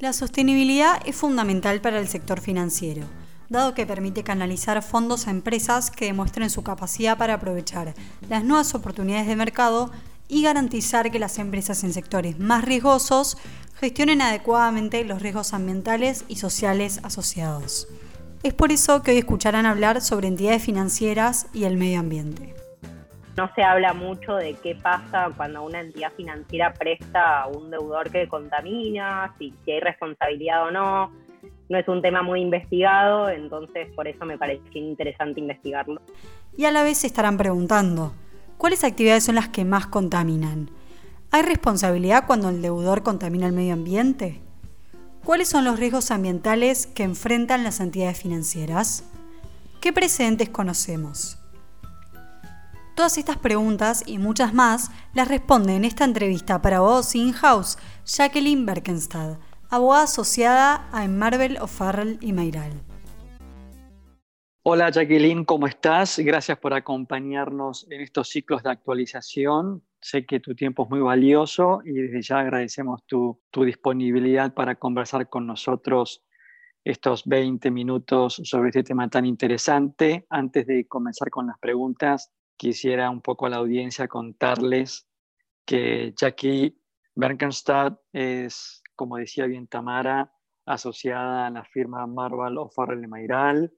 La sostenibilidad es fundamental para el sector financiero, dado que permite canalizar fondos a empresas que demuestren su capacidad para aprovechar las nuevas oportunidades de mercado y garantizar que las empresas en sectores más riesgosos gestionen adecuadamente los riesgos ambientales y sociales asociados. Es por eso que hoy escucharán hablar sobre entidades financieras y el medio ambiente. No se habla mucho de qué pasa cuando una entidad financiera presta a un deudor que contamina, si, hay responsabilidad o no. No es un tema muy investigado, entonces por eso me pareció interesante investigarlo. Y a la vez se estarán preguntando, ¿cuáles actividades son las que más contaminan? ¿Hay responsabilidad cuando el deudor contamina el medio ambiente? ¿Cuáles son los riesgos ambientales que enfrentan las entidades financieras? ¿Qué precedentes conocemos? Todas estas preguntas y muchas más las responde en esta entrevista para abogados in-house Jacqueline Berkenstad, abogada asociada a Marvel O'Farrell y Mayral. Hola Jacqueline, ¿cómo estás? Gracias por acompañarnos en estos ciclos de actualización. Sé que tu tiempo es muy valioso y desde ya agradecemos tu, tu disponibilidad para conversar con nosotros estos 20 minutos sobre este tema tan interesante. Antes de comenzar con las preguntas, quisiera un poco a la audiencia contarles que Jackie Berkenstadt es, como decía bien Tamara, asociada a la firma Marval O'Farrell Mayral,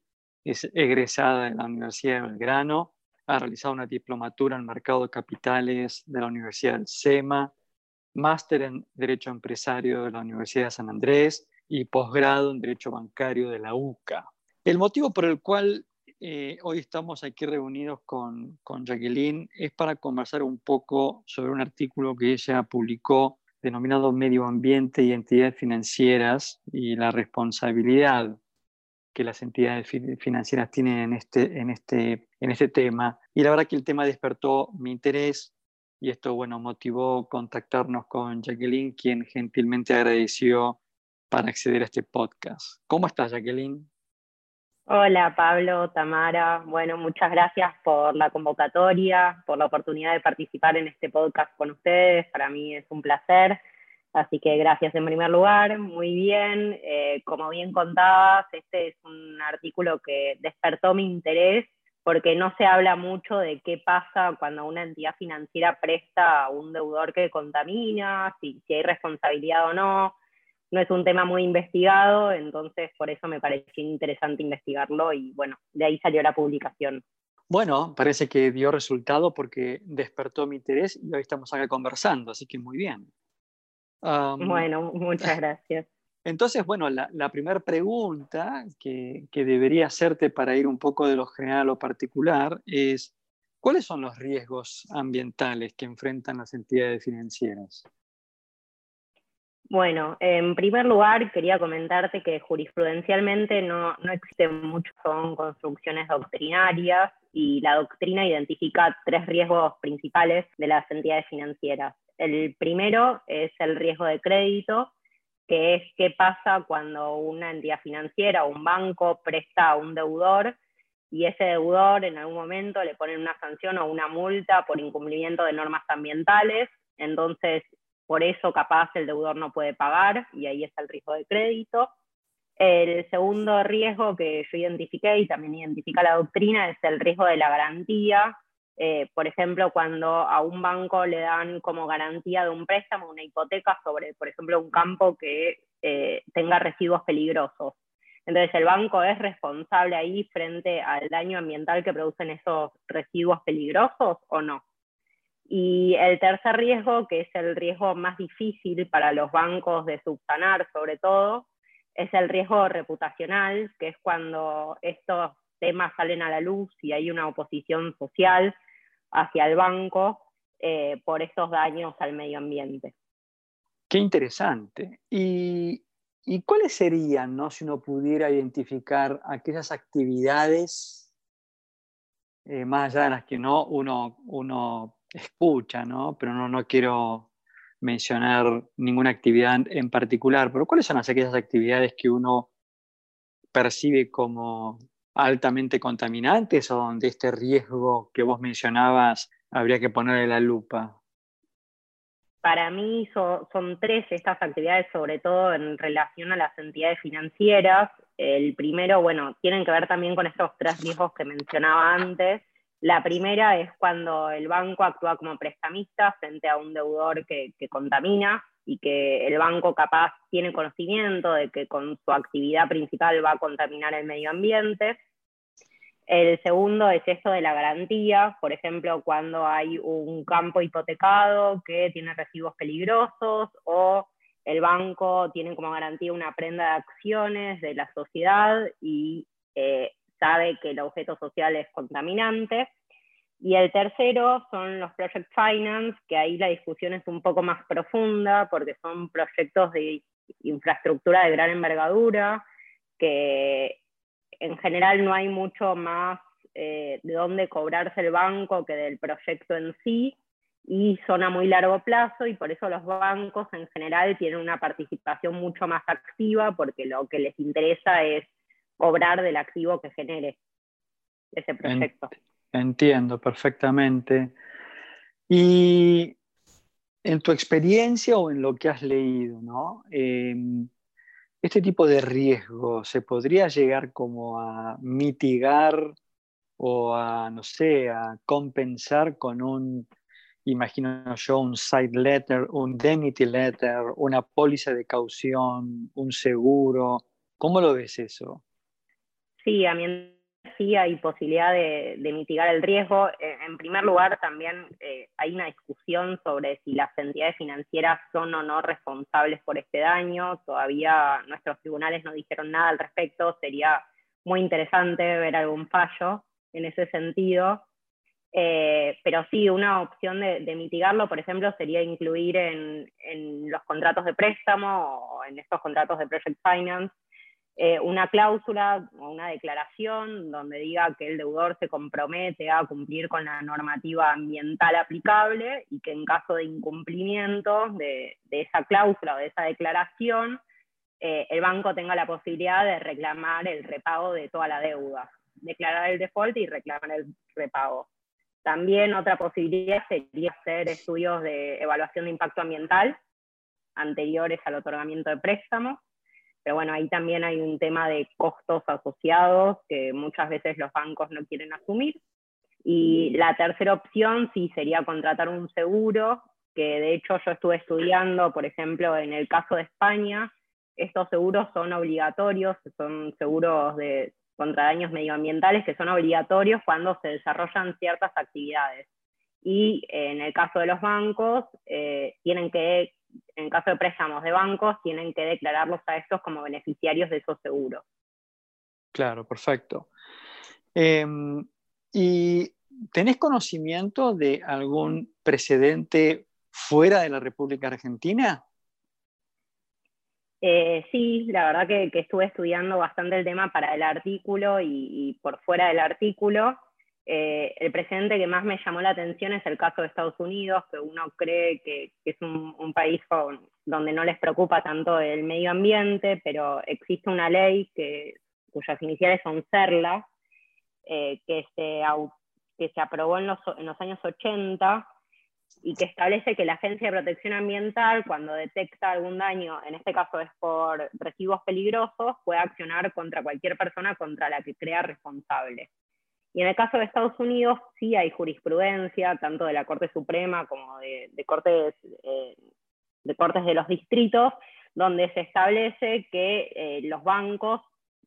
es egresada de la Universidad de Belgrano, ha realizado una diplomatura en Mercado de Capitales de la Universidad del SEMA, máster en Derecho Empresario de la Universidad de San Andrés y posgrado en Derecho Bancario de la UCA. El motivo por el cual eh, hoy estamos aquí reunidos con, con Jacqueline es para conversar un poco sobre un artículo que ella publicó denominado Medio Ambiente y Entidades Financieras y la responsabilidad que las entidades financieras tienen en este, en, este, en este tema. Y la verdad que el tema despertó mi interés y esto, bueno, motivó contactarnos con Jacqueline, quien gentilmente agradeció para acceder a este podcast. ¿Cómo estás, Jacqueline? Hola Pablo, Tamara. Bueno, muchas gracias por la convocatoria, por la oportunidad de participar en este podcast con ustedes. Para mí es un placer. Así que gracias en primer lugar. Muy bien. Eh, como bien contabas, este es un artículo que despertó mi interés porque no se habla mucho de qué pasa cuando una entidad financiera presta a un deudor que contamina, si, si hay responsabilidad o no no es un tema muy investigado, entonces por eso me pareció interesante investigarlo y bueno, de ahí salió la publicación. Bueno, parece que dio resultado porque despertó mi interés y hoy estamos acá conversando, así que muy bien. bueno, muchas gracias. Entonces, bueno, la, primera pregunta que, que, debería hacerte para ir un poco de lo general a lo particular es, ¿cuáles son los riesgos ambientales que enfrentan las entidades financieras? Bueno, en primer lugar quería comentarte que jurisprudencialmente no, no existen mucho, son construcciones doctrinarias y la doctrina identifica tres riesgos principales de las entidades financieras. El primero es el riesgo de crédito, que es qué pasa cuando una entidad financiera o un banco presta a un deudor y ese deudor en algún momento le ponen una sanción o una multa por incumplimiento de normas ambientales, entonces por eso capaz el deudor no puede pagar y ahí está el riesgo de crédito. El segundo riesgo que yo identifiqué y también identifica la doctrina es el riesgo de la garantía. Eh, por ejemplo, cuando a un banco le dan como garantía de un préstamo una hipoteca sobre, por ejemplo, un campo que eh, tenga residuos peligrosos. Entonces, ¿el banco es responsable ahí frente al daño ambiental que producen esos residuos peligrosos o no? Y el tercer riesgo, que es el riesgo más difícil para los bancos de subsanar sobre todo, es el riesgo reputacional, que es cuando estos temas salen a la luz y hay una oposición social hacia el banco eh, por esos daños al medio ambiente. Qué interesante. ¿Y, cuáles serían, ¿no? si uno pudiera identificar aquellas actividades, eh, más allá de las que no uno, uno escucha, ¿no? Pero no, no quiero mencionar ninguna actividad en particular, pero ¿cuáles son aquellas actividades que uno percibe como altamente contaminantes o donde este riesgo que vos mencionabas habría que ponerle la lupa? para mí son tres estas actividades, sobre todo en relación a las entidades financieras. El primero, bueno, tienen que ver también con estos tres riesgos que mencionaba antes. La primera es cuando el banco actúa como prestamista frente a un deudor que, contamina y que el banco capaz tiene conocimiento de que con su actividad principal va a contaminar el medio ambiente. El segundo es esto de la garantía, por ejemplo, cuando hay un campo hipotecado que tiene residuos peligrosos o el banco tiene como garantía una prenda de acciones de la sociedad y eh, sabe que el objeto social es contaminante. Y el tercero son los project finance, que ahí la discusión es un poco más profunda porque son proyectos de infraestructura de gran envergadura que en general no hay mucho más eh, de dónde cobrarse el banco que del proyecto en sí y son a muy largo plazo y por eso los bancos en general tienen una participación mucho más activa porque lo que les interesa es cobrar del activo que genere ese proyecto. Entiendo perfectamente. Y en tu experiencia o en lo que has leído, ¿no? Em, este tipo de riesgo se podría llegar como a mitigar o a, no sé, a compensar con un, imagino yo, un side letter, un indemnity letter, una póliza de caución, un seguro. ¿Cómo lo ves eso? Sí, a mí sí hay posibilidad de, mitigar el riesgo. Eh, en primer lugar, también eh, hay una discusión sobre si las entidades financieras son o no responsables por este daño. Todavía nuestros tribunales no dijeron nada al respecto. Sería muy interesante ver algún fallo en ese sentido. Eh, pero sí, una opción de, mitigarlo, por ejemplo, sería incluir en los contratos de préstamo o en estos contratos de project finance eh, una cláusula o una declaración donde diga que el deudor se compromete a cumplir con la normativa ambiental aplicable y que en caso de incumplimiento de, esa cláusula o de esa declaración, eh, el banco tenga la posibilidad de reclamar el repago de toda la deuda, declarar el default y reclamar el repago. También otra posibilidad sería hacer estudios de evaluación de impacto ambiental anteriores al otorgamiento de préstamos pero bueno, ahí también hay un tema de costos asociados que muchas veces los bancos no quieren asumir. Y la tercera opción sí sería contratar un seguro, que de hecho yo estuve estudiando, por ejemplo, en el caso de España, estos seguros son obligatorios, son seguros de, contra daños medioambientales que son obligatorios cuando se desarrollan ciertas actividades. Y en el caso de los bancos, eh, tienen que en caso de préstamos de bancos, tienen que declararlos a estos como beneficiarios de esos seguros. Claro, perfecto. Em, ¿Y tenés conocimiento de algún precedente fuera de la República Argentina? Eh, sí, la verdad que, estuve estudiando bastante el tema para el artículo y por fuera del artículo. Eh, el precedente que más me llamó la atención es el caso de Estados Unidos, que uno cree que, es un, país donde no les preocupa tanto el medio ambiente, pero existe una ley cuyas iniciales son CERLA, eh, que, se, que se aprobó en los, en los años 80 y que establece que la Agencia de Protección Ambiental, cuando detecta algún daño, en este caso es por residuos peligrosos, puede accionar contra cualquier persona contra la que crea responsable. Y en el caso de Estados Unidos sí hay jurisprudencia, tanto de la Corte Suprema como de, cortes, eh, de cortes de los distritos, donde se establece que eh, los bancos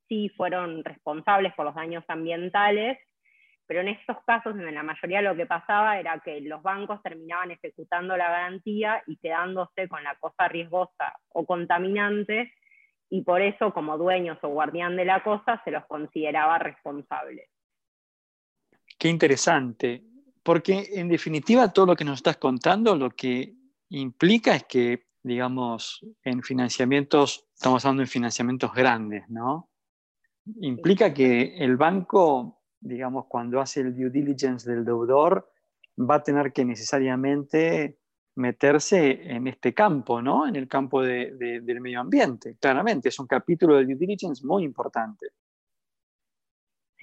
sí fueron responsables por los daños ambientales, pero en estos casos, en la mayoría lo que pasaba era que los bancos terminaban ejecutando la garantía y quedándose con la cosa riesgosa o contaminante, y por eso como dueños o guardián de la cosa se los consideraba responsables. Qué interesante, porque en definitiva todo lo que nos estás contando lo que implica es que, digamos, en financiamientos, estamos hablando de financiamientos grandes, ¿no? Implica que el banco, digamos, cuando hace el due diligence del deudor, va a tener que necesariamente meterse en este campo, ¿no? En el campo del medio ambiente. Claramente, es un capítulo de due diligence muy importante.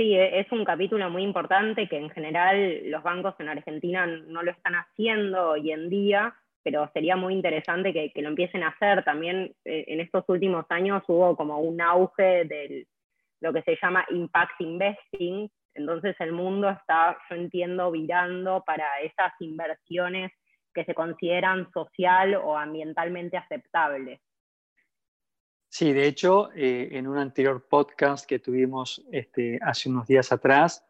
Sí, e, es un capítulo muy importante que en general los bancos en Argentina no lo están haciendo hoy en día pero sería muy interesante que, lo empiecen a hacer. También eh, en estos últimos años hubo como un auge de lo que se llama impact investing, entonces el mundo está, yo entiendo, virando para esas inversiones que se consideran social o ambientalmente aceptables. Sí, de hecho, eh, en un anterior podcast que tuvimos este, hace unos días atrás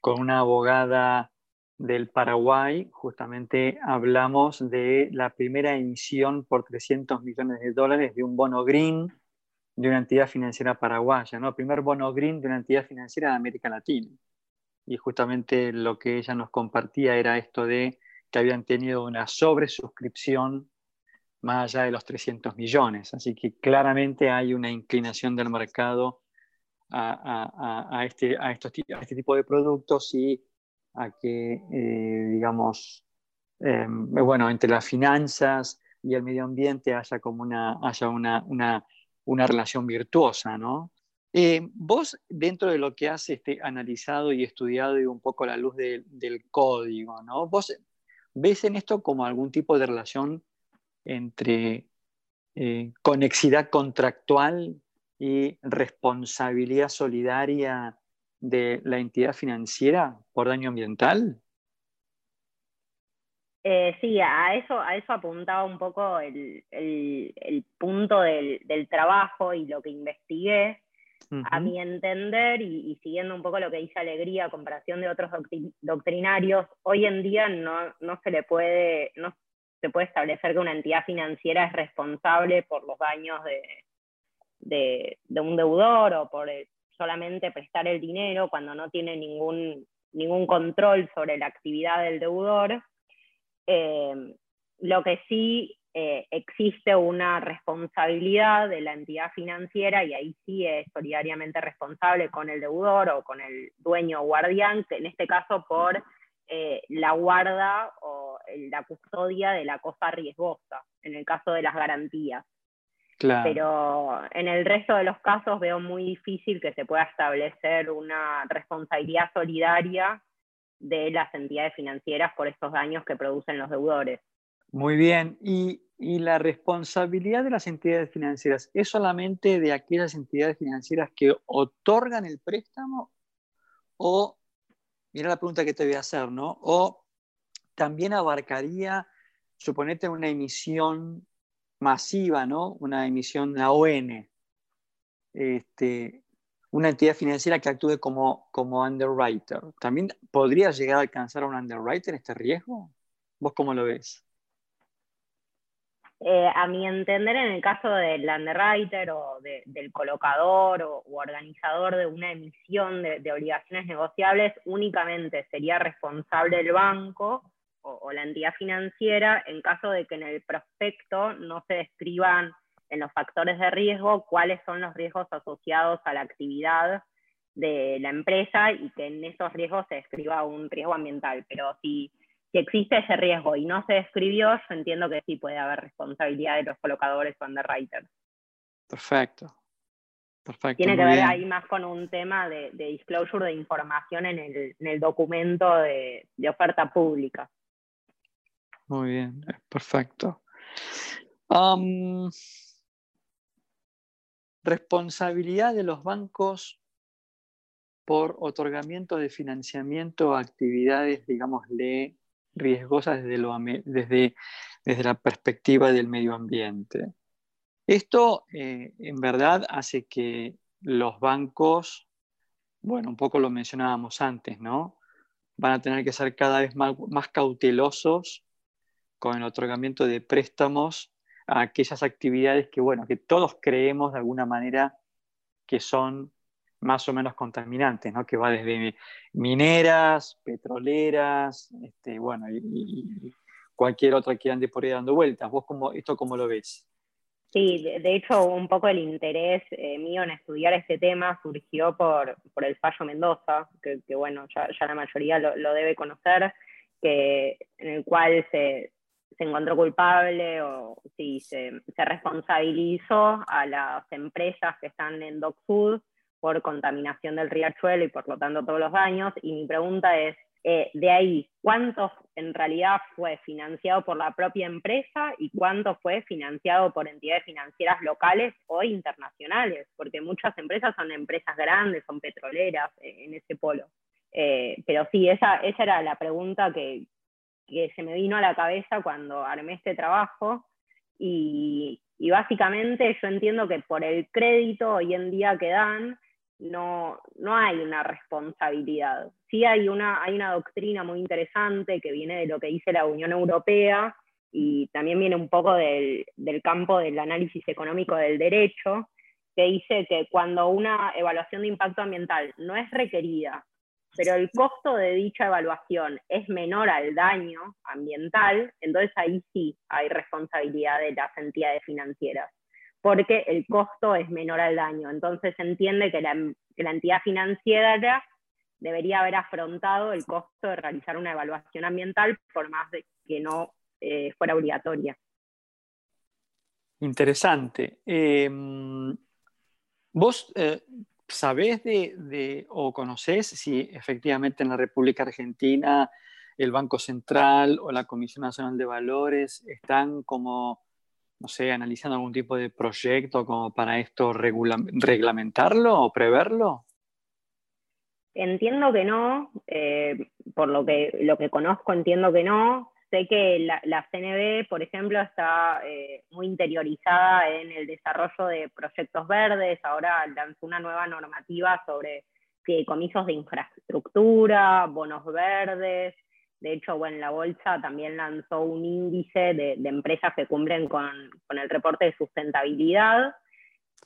con una abogada del Paraguay, justamente hablamos de la primera emisión por 300 millones de dólares de un bono green de una entidad financiera paraguaya, ¿no? Primer bono green de una entidad financiera de América Latina. Y justamente lo que ella nos compartía era esto de que habían tenido una sobresuscripción más allá de los 300 millones. Así que claramente hay una inclinación del mercado a, este, a, estos, este tipo de productos y a que, eh, digamos, em, bueno, entre las finanzas y el medio ambiente haya como una, haya una, una, una relación virtuosa, ¿no? Eh, vos, dentro de lo que has este, analizado y estudiado y un poco a la luz del código, ¿no? ¿Vos ves en esto como algún tipo de relación entre eh, conexidad contractual y responsabilidad solidaria de la entidad financiera por daño ambiental? Eh, sí, a eso, a eso apuntaba un poco el, punto del, trabajo y lo que investigué. A mi entender, y, siguiendo un poco lo que dice Alegría a comparación de otros doctrinarios, hoy en día no, no se le puede, no se puede establecer que una entidad financiera es responsable por los daños de, de, un deudor o por solamente prestar el dinero cuando no tiene ningún, ningún control sobre la actividad del deudor. Eh, lo que sí eh, existe una responsabilidad de la entidad financiera y ahí sí es solidariamente responsable con el deudor o con el dueño o guardián, que en este caso por eh, la guarda o la custodia de la cosa riesgosa, en el caso de las garantías. Pero en el resto de los casos veo muy difícil que se pueda establecer una responsabilidad solidaria de las entidades financieras por estos daños que producen los deudores. Muy bien. ¿Y, ¿Y, la responsabilidad de las entidades financieras es solamente de aquellas entidades financieras que otorgan el préstamo o mira la pregunta que te voy a hacer, ¿no? O también abarcaría, suponete, una emisión masiva, ¿no? Una emisión, la ON, este, una entidad financiera que actúe como, como underwriter. ¿También podría llegar a alcanzar a un underwriter este riesgo? ¿Vos cómo lo ves? Eh, a mi entender, en el caso del underwriter o del colocador o organizador de una emisión de, obligaciones negociables, únicamente sería responsable el banco o, la entidad financiera en caso de que en el prospecto no se describan en los factores de riesgo cuáles son los riesgos asociados a la actividad de la empresa y que en esos riesgos se describa un riesgo ambiental. Pero si si existe ese riesgo y no se describió, yo entiendo que sí puede haber responsabilidad de los colocadores o underwriters. Perfecto. Perfecto. Tiene que ver ahí más con un tema de, disclosure de información en el, documento de, oferta pública. Muy bien, perfecto. responsabilidad de los bancos por otorgamiento de financiamiento a actividades, digamos, riesgosas desde, lo, desde, desde la perspectiva del medio ambiente. Esto eh, en verdad hace que los bancos, bueno, un poco lo mencionábamos antes, ¿no? Van a tener que ser cada vez más, más cautelosos con el otorgamiento de préstamos a aquellas actividades que, bueno, que todos creemos de alguna manera que son más o menos contaminantes, ¿no? que va desde mineras, petroleras, este, bueno, y, cualquier otra que ande por ahí dando vueltas. ¿Vos cómo, esto cómo lo ves? Sí, de, hecho, un poco el interés eh, mío en estudiar este tema surgió por, por el fallo Mendoza, que, bueno, ya, la mayoría lo, debe conocer, que, en el cual se, se encontró culpable o sí, se, se responsabilizó a las empresas que están en Food por contaminación del riachuelo y por lo tanto todos los daños. Y mi pregunta es, Eh, de ahí, ¿cuánto en realidad fue financiado por la propia empresa y cuánto fue financiado por entidades financieras locales o internacionales? Porque muchas empresas son empresas grandes, son petroleras eh, en ese polo. Eh, pero sí, esa, esa era la pregunta que, que se me vino a la cabeza cuando armé este trabajo y, y básicamente yo entiendo que por el crédito hoy en día que dan, no, no hay una responsabilidad. Sí hay una, hay una doctrina muy interesante que viene de lo que dice la Unión Europea y también viene un poco del, del campo del análisis económico del derecho, que dice que cuando una evaluación de impacto ambiental no es requerida, pero el costo de dicha evaluación es menor al daño ambiental, entonces ahí sí hay responsabilidad de las entidades financieras porque el costo es menor al daño. Entonces se entiende que la, entidad financiera debería haber afrontado el costo de realizar una evaluación ambiental por más de que no eh, fuera obligatoria. Interesante. Em, ¿Vos eh, sabés de, o conocés si efectivamente en la República Argentina el Banco Central o la Comisión Nacional de Valores están como no sé, analizando algún tipo de proyecto como para esto reglamentarlo o preverlo? Entiendo que no, eh, por lo que, lo que conozco entiendo que no. Sé que la, CNB, por ejemplo, está eh, muy interiorizada en el desarrollo de proyectos verdes, ahora lanzó una nueva normativa sobre fideicomisos de infraestructura, bonos verdes, de hecho, bueno, la bolsa también lanzó un índice de, empresas que cumplen con, el reporte de sustentabilidad,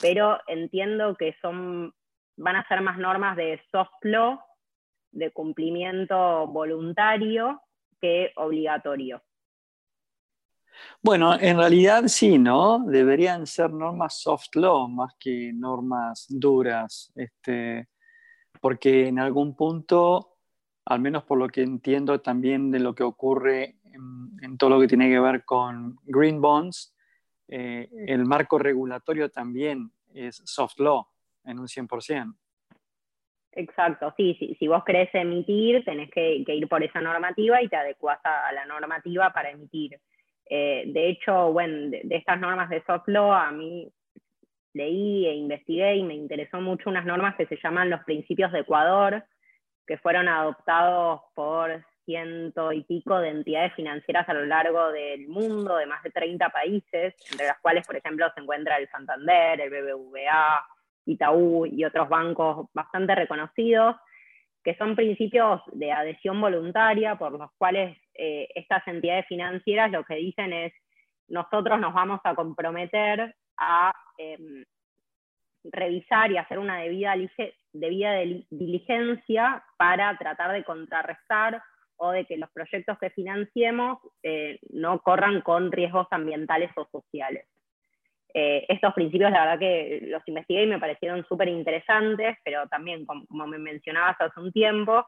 pero entiendo que son, van a ser más normas de soft law, de cumplimiento voluntario, que obligatorio. Bueno, en realidad sí, ¿no? Deberían ser normas soft law más que normas duras, este, porque en algún punto al menos por lo que entiendo también de lo que ocurre en, todo lo que tiene que ver con green bonds, eh, el marco regulatorio también es soft law en un 100%. Exacto, sí, sí, si vos querés emitir, tenés que, ir por esa normativa y te adecuás a, la normativa para emitir. Eh, de hecho, bueno, de, de, estas normas de soft law, a mí leí e investigué y me interesó mucho unas normas que se llaman los principios de Ecuador, que fueron adoptados por ciento y pico de entidades financieras a lo largo del mundo, de más de 30 países, entre las cuales, por ejemplo, se encuentra el Santander, el BBVA, Itaú y otros bancos bastante reconocidos, que son principios de adhesión voluntaria por los cuales eh, estas entidades financieras lo que dicen es, nosotros nos vamos a comprometer a em, revisar y hacer una debida, diligencia para tratar de contrarrestar o de que los proyectos que financiemos eh, no corran con riesgos ambientales o sociales. Eh, estos principios, la verdad que los investigué y me parecieron súper interesantes, pero también, como, me mencionabas hace un tiempo,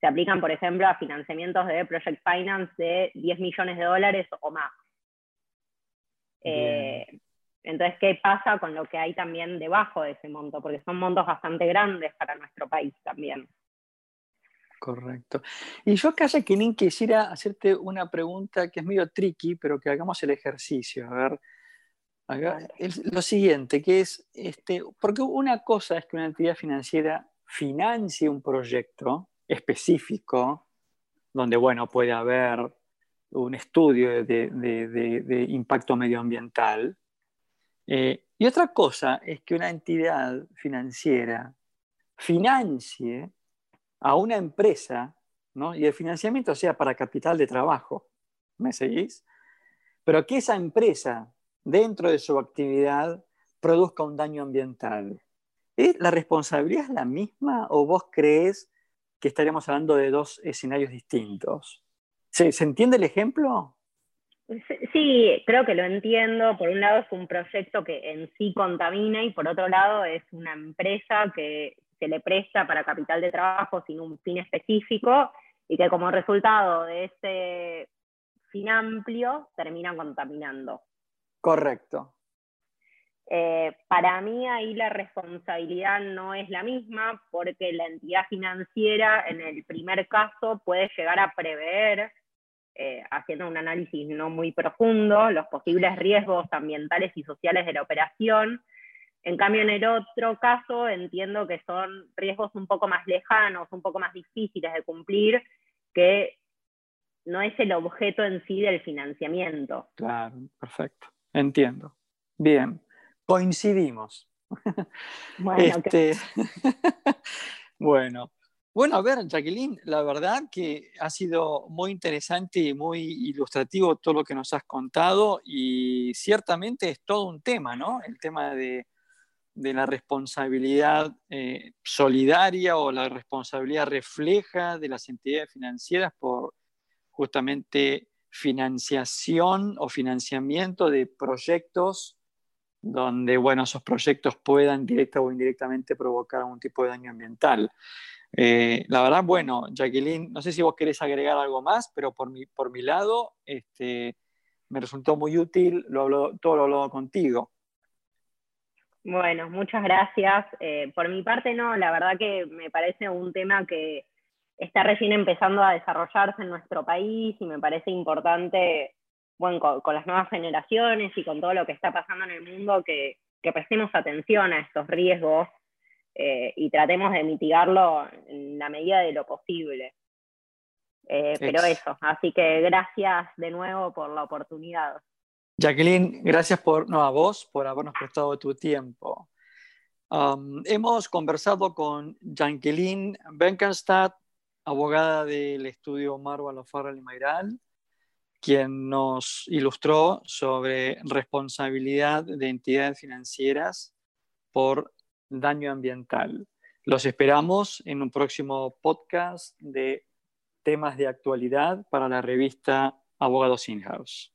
se aplican, por ejemplo, a financiamientos de Project Finance de 10 millones de dólares o más. Entonces, ¿qué pasa con lo que hay también debajo de ese monto? Porque son montos bastante grandes para nuestro país también. Correcto. Y yo acá, Jacqueline, quisiera hacerte una pregunta que es medio tricky, pero que hagamos el ejercicio. A ver, lo siguiente, que es, este, porque una cosa es que una entidad financiera financie un proyecto específico, donde, bueno, puede haber un estudio de impacto medioambiental, eh, y otra cosa es que una entidad financiera financie a una empresa, ¿no? y el financiamiento sea para capital de trabajo, ¿me seguís? Pero que esa empresa, dentro de su actividad, produzca un daño ambiental. ¿La responsabilidad es la misma o vos crees que estaríamos hablando de dos escenarios distintos? ¿Se, ¿se entiende el ejemplo? Sí, creo que lo entiendo. Por un lado es un proyecto que en sí contamina y por otro lado es una empresa que se le presta para capital de trabajo sin un fin específico y que como resultado de ese fin amplio termina contaminando. Correcto. Eh, para mí ahí la responsabilidad no es la misma porque la entidad financiera en el primer caso puede llegar a prever, eh, haciendo un análisis no muy profundo, los posibles riesgos ambientales y sociales de la operación. En cambio, en el otro caso entiendo que son riesgos un poco más lejanos, un poco más difíciles de cumplir, que no es el objeto en sí del financiamiento. Claro, perfecto. Entiendo. Bien coincidimos. Bueno, este, bueno. Bueno, a ver, Jacqueline, la verdad que ha sido muy interesante y muy ilustrativo todo lo que nos has contado y ciertamente es todo un tema, ¿no? El tema de, la responsabilidad eh, solidaria o la responsabilidad refleja de las entidades financieras por justamente financiación o financiamiento de proyectos donde bueno, esos proyectos puedan directa o indirectamente provocar algún tipo de daño ambiental. Eh, la verdad, bueno, Jacqueline, no sé si vos querés agregar algo más, pero por mi, por mi lado, este, me resultó muy útil lo todo lo hablado contigo. Bueno, muchas gracias. Eh, por mi parte, no, la verdad que me parece un tema que está recién empezando a desarrollarse en nuestro país y me parece importante bueno, con, las nuevas generaciones y con todo lo que está pasando en el mundo, que, prestemos atención a estos riesgos eh, y tratemos de mitigarlo en la medida de lo posible. Eh, pero eso, así que gracias de nuevo por la oportunidad. Jacqueline, gracias por, no, a vos por habernos prestado tu tiempo. Um, hemos conversado con Jacqueline Benkenstadt, abogada del estudio Marvel Farrell y Mayral, quien nos ilustró sobre responsabilidad de entidades financieras por daño ambiental. Los esperamos en un próximo podcast de temas de actualidad para la revista Abogados In-House.